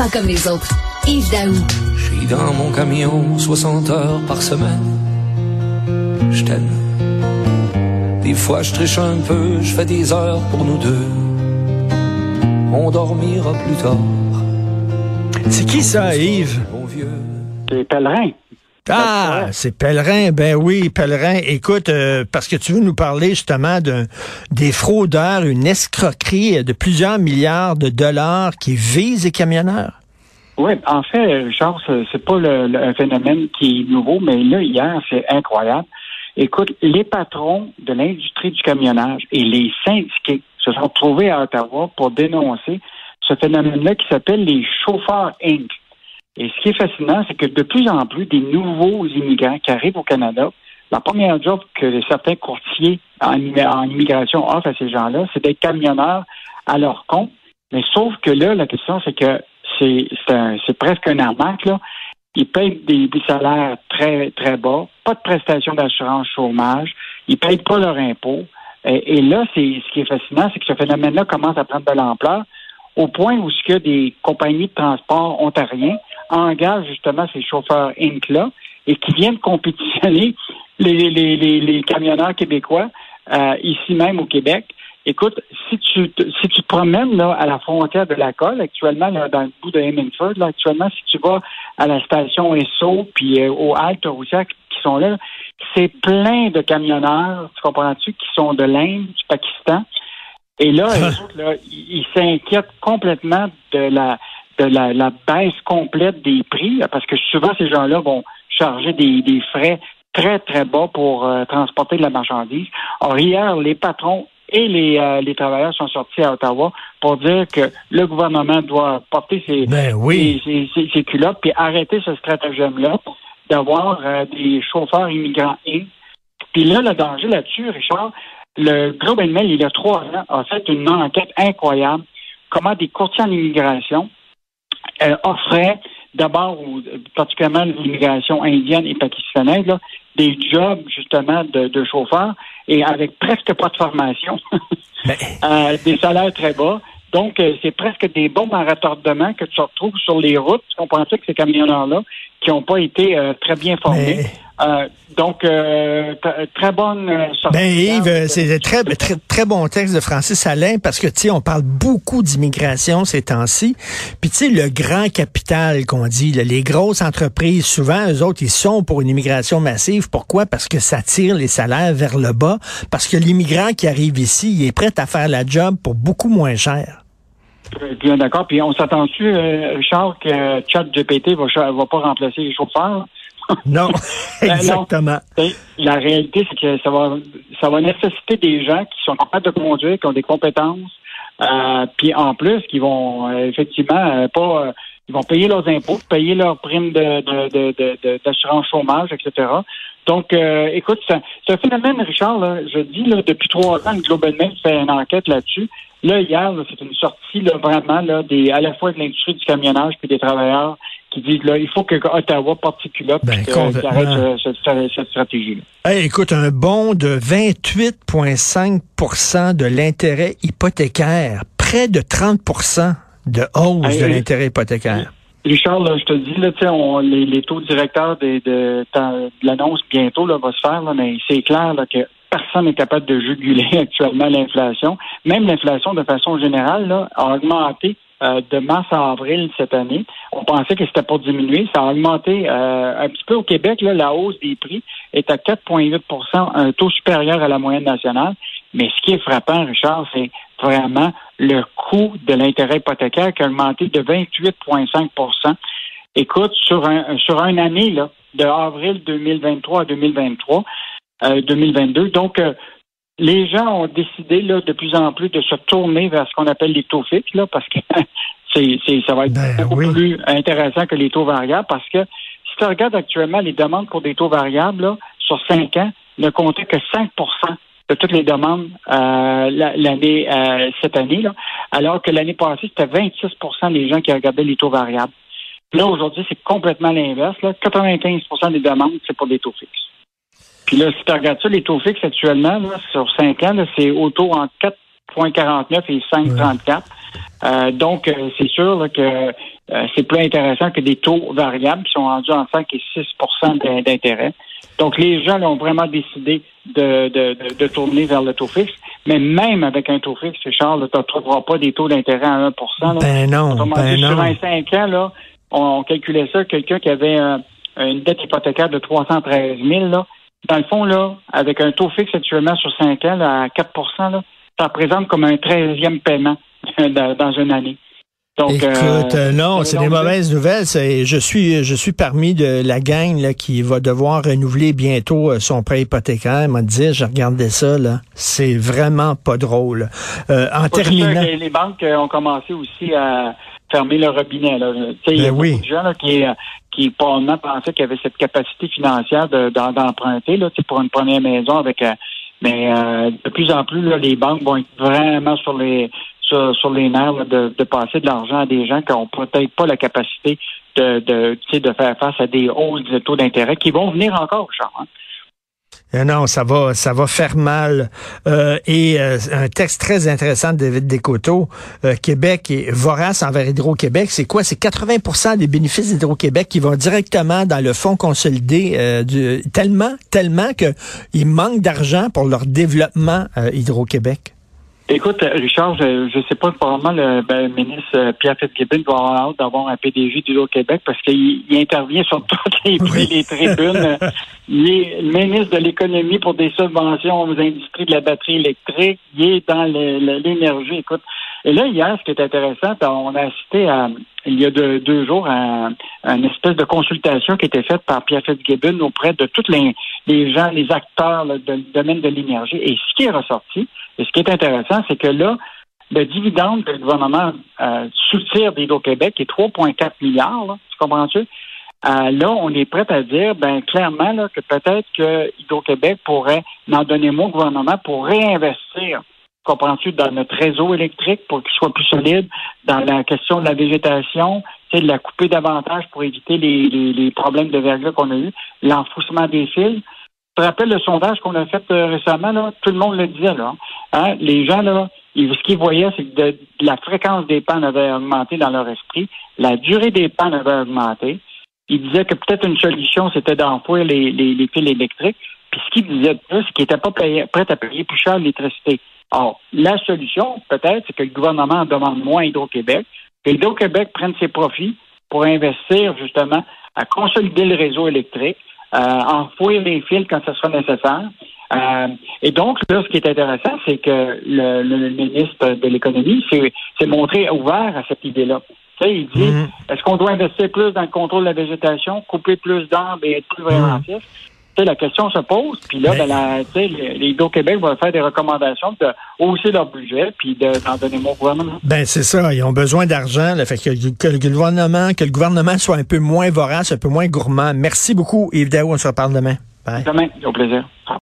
pas comme les autres. Yves Daou. Je suis dans mon camion 60 heures par semaine. Je t'aime. Des fois, je triche un peu, je fais des heures pour nous deux. On dormira plus tard. C'est qui ça, Yves? Mon vieux. Ah, c'est Pèlerin. Ben oui, Pèlerin. Écoute, euh, parce que tu veux nous parler justement de, des fraudeurs, une escroquerie de plusieurs milliards de dollars qui visent les camionneurs. Oui, en fait, Richard, c'est c'est pas le, le- un phénomène qui est nouveau, mais là, hier, c'est incroyable. Écoute, les patrons de l'industrie du camionnage et les syndiqués se sont trouvés à Ottawa pour dénoncer ce phénomène-là qui s'appelle les chauffeurs Inc. Et ce qui est fascinant, c'est que de plus en plus des nouveaux immigrants qui arrivent au Canada, la première job que certains courtiers en, immi- en immigration offrent à ces gens-là, c'est d'être camionneurs à leur compte. Mais sauf que là, la question, c'est que c'est presque un arnaque, là. Ils payent des, salaires très, très bas, pas de prestations d'assurance chômage, ils payent pas leur impôt. Et, là, ce qui est fascinant, c'est que ce phénomène-là commence à prendre de l'ampleur au point où ce que des compagnies de transport ontariens engagent justement ces chauffeurs Inc-là et qui viennent compétitionner les, les, les, les camionneurs québécois euh, ici même au Québec. Écoute, si tu te, si tu te promènes là, à la frontière de la colle, actuellement, là, dans le bout de Hemingford, là, actuellement, si tu vas à la station Esso puis euh, aux haltes routières qui sont là, c'est plein de camionneurs, tu comprends-tu, qui sont de l'Inde, du Pakistan. Et là, ils s'inquiètent complètement de la de la, la baisse complète des prix, parce que souvent ces gens-là vont charger des, des frais très, très bas pour euh, transporter de la marchandise. Or, hier, les patrons et les, euh, les travailleurs sont sortis à Ottawa pour dire que le gouvernement doit porter ses, Ben oui. ses, ses- ses- ses culottes puis arrêter ce stratagème-là d'avoir euh, des chauffeurs immigrants. Puis là, le danger là-dessus, Richard, le Globe and Mail, il y a trois ans, a fait une enquête incroyable comment des courtiers en immigration euh, offraient d'abord, ou, particulièrement l'immigration indienne et pakistanaise, là, des jobs justement de, de chauffeurs et avec presque pas de formation, Ben, euh, des salaires très bas. Donc, euh, c'est presque des bombes à retardement que tu retrouves sur les routes. Tu comprends ça que ces camionneurs-là qui n'ont pas été euh, très bien formés. Mais- Euh, donc, euh, t- très bonne euh, sortie. Ben Yves, euh, c'est très, très, très bon texte de Francis Alain parce que, tu sais, on parle beaucoup d'immigration ces temps-ci. Puis, tu sais, le grand capital qu'on dit, là, les grosses entreprises, souvent, eux autres, ils sont pour une immigration massive. Pourquoi? Parce que ça tire les salaires vers le bas. Parce que l'immigrant qui arrive ici, il est prêt à faire la job pour beaucoup moins cher. Euh, Bien d'accord. Puis on s'attend-tu, euh, Richard, que ChatGPT va, va pas remplacer les chauffeurs? Non, Ben non. exactement. Et La réalité, c'est que ça va, ça va nécessiter des gens qui sont capables de conduire, qui ont des compétences, euh, puis en plus, qui vont euh, effectivement euh, pas, ils vont payer leurs impôts, payer leurs primes de, de, de, de- de- d'assurance chômage, etc. Donc, euh, écoute, c'est un, phénomène, Richard, là, je dis, là, depuis trois ans, le Global Mail fait une enquête là-dessus. Là, hier, c'est une sortie là, vraiment là, des, à la fois de l'industrie du camionnage puis des travailleurs qui disent là, il faut que Ottawa porte ses culottes Ben, qu'il arrête euh, cette, stratégie-là. Hey, écoute, un bond de 28,5% de l'intérêt hypothécaire, près de 30% de hausse Hey, de l'intérêt hypothécaire. Richard, là, je te dis, là, on- les, les taux directeurs des- de, de l'annonce bientôt là, va se faire, là, mais c'est clair là, que personne n'est capable de juguler actuellement l'inflation. Même l'inflation, de façon générale, là, a augmenté euh, de mars à avril cette année. On pensait que c'était pour diminuer. Ça a augmenté euh, un petit peu au Québec. Là, la hausse des prix est à 4,8% un taux supérieur à la moyenne nationale. Mais ce qui est frappant, Richard, c'est vraiment le coût de l'intérêt hypothécaire qui a augmenté de 28,5% Écoute, sur un sur une année là, de avril 2023 à 2023, euh, 2022. Donc, euh, les gens ont décidé là, de plus en plus de se tourner vers ce qu'on appelle les taux fixes, là, parce que c'est, c'est, ça va être Ben beaucoup oui. plus intéressant que les taux variables, parce que si tu regardes actuellement les demandes pour des taux variables là, sur cinq ans, ne comptait que 5% de toutes les demandes euh, la- l'année euh, cette année, là, alors que l'année passée, c'était 26% des gens qui regardaient les taux variables. Là, aujourd'hui, c'est complètement l'inverse. Là. 95% des demandes, c'est pour des taux fixes. Puis là, si tu regardes ça, les taux fixes actuellement, là, sur 5 ans, là, c'est autour entre 4,49 et 5,34. Euh, donc, euh, c'est sûr que c'est plus intéressant que des taux variables qui sont rendus en 5 et 6% d'intérêt. Donc, les gens ont vraiment décidé de, de, de, tourner vers le taux fixe. Mais même avec un taux fixe, Charles, tu ne trouveras pas des taux d'intérêt à 1 Ben non, ben Sur non. un 5 ans, là, on, calculait ça, quelqu'un qui avait une dette hypothécaire de 313 000, là, dans le fond, là, avec un taux fixe actuellement sur 5 ans à 4% là, ça représente comme un 13e paiement dans une année. Donc, Écoute, euh, non, c'est des mauvaises nouvelles. Je suis, je suis parmi de la gang là, qui va devoir renouveler bientôt euh, son prêt hypothécaire. M'a dit, je regardais ça là, c'est vraiment pas drôle. Euh, en terminant, les, banques ont commencé aussi à fermer le robinet. Là. Il y a ben beaucoup de gens là, qui, qui probablement pensaient qu'il y avait cette capacité financière d'emprunter pour une première maison avec. mais de plus en plus, là, les banques vont être vraiment sur les sur, les nerfs de, passer de l'argent à des gens qui n'ont peut-être pas la capacité de, de, faire face à des hausses taux d'intérêt qui vont venir encore, Charles. Hein. Euh, non, ça va, ça va faire mal. Euh, et euh, un texte très intéressant de David Descoteaux. Québec est vorace envers Hydro-Québec. C'est quoi? C'est 80% des bénéfices d'Hydro-Québec qui vont directement dans le fonds consolidé tellement, tellement qu'il manque d'argent pour leur développement Hydro-Québec. Écoute, Richard, je ne sais pas, probablement le, ben, ministre euh, Pierre Fitzgibbon va avoir hâte d'avoir un PDG du Québec parce qu'il intervient sur toutes les, les tribunes. il est ministre de l'économie pour des subventions aux industries de la batterie électrique. Il est dans l'énergie. Écoute, et là, hier, ce qui est intéressant, on a assisté à, il y a deux jours à, une espèce de consultation qui était faite par Pierre Fitzgibbon auprès de tous les, les gens, les acteurs du domaine de l'énergie. Et ce qui est ressorti, et ce qui est intéressant, c'est que là, le dividende que le gouvernement euh, soutire d'Hydro-Québec est 3,4 milliards, tu comprends-tu? Euh, là, on est prêt à dire, ben clairement, que peut-être que Hydro-Québec pourrait en donner moins au gouvernement pour réinvestir, comprends-tu, dans notre réseau électrique pour qu'il soit plus solide, dans la question de la végétation, de la couper davantage pour éviter les, problèmes de verglas qu'on a eu, l'enfouissement des fils. Je te rappelle le sondage qu'on a fait euh, récemment, là, tout le monde le disait, là. Hein, les gens, là, ce qu'ils voyaient, c'est que la fréquence des pannes avait augmenté dans leur esprit, la durée des pannes avait augmenté. Ils disaient que peut-être une solution, c'était d'enfouir les, les, fils électriques. Puis ce qu'ils disaient de plus, c'est qu'ils n'étaient pas prêts à payer plus cher l'électricité. Or, la solution, peut-être, c'est que le gouvernement demande moins à Hydro-Québec, que Hydro-Québec prenne ses profits pour investir justement à consolider le réseau électrique, euh, enfouir les fils quand ce sera nécessaire. Euh, et donc, là, ce qui est intéressant, c'est que le, ministre de l'économie s'est montré ouvert à cette idée-là. Il dit, mhm. est-ce qu'on doit investir plus dans le contrôle de la végétation, couper plus d'arbres et être plus sais, la question se pose, puis là, ben, la, les Québec vont faire des recommandations de hausser leur budget, puis d'en donner moins au gouvernement. Ben c'est ça, ils ont besoin d'argent, fait que, que, le gouvernement, que le gouvernement soit un peu moins vorace, un peu moins gourmand. Merci beaucoup, Yves Daou, on se reparle demain. Bye. Demain, au plaisir.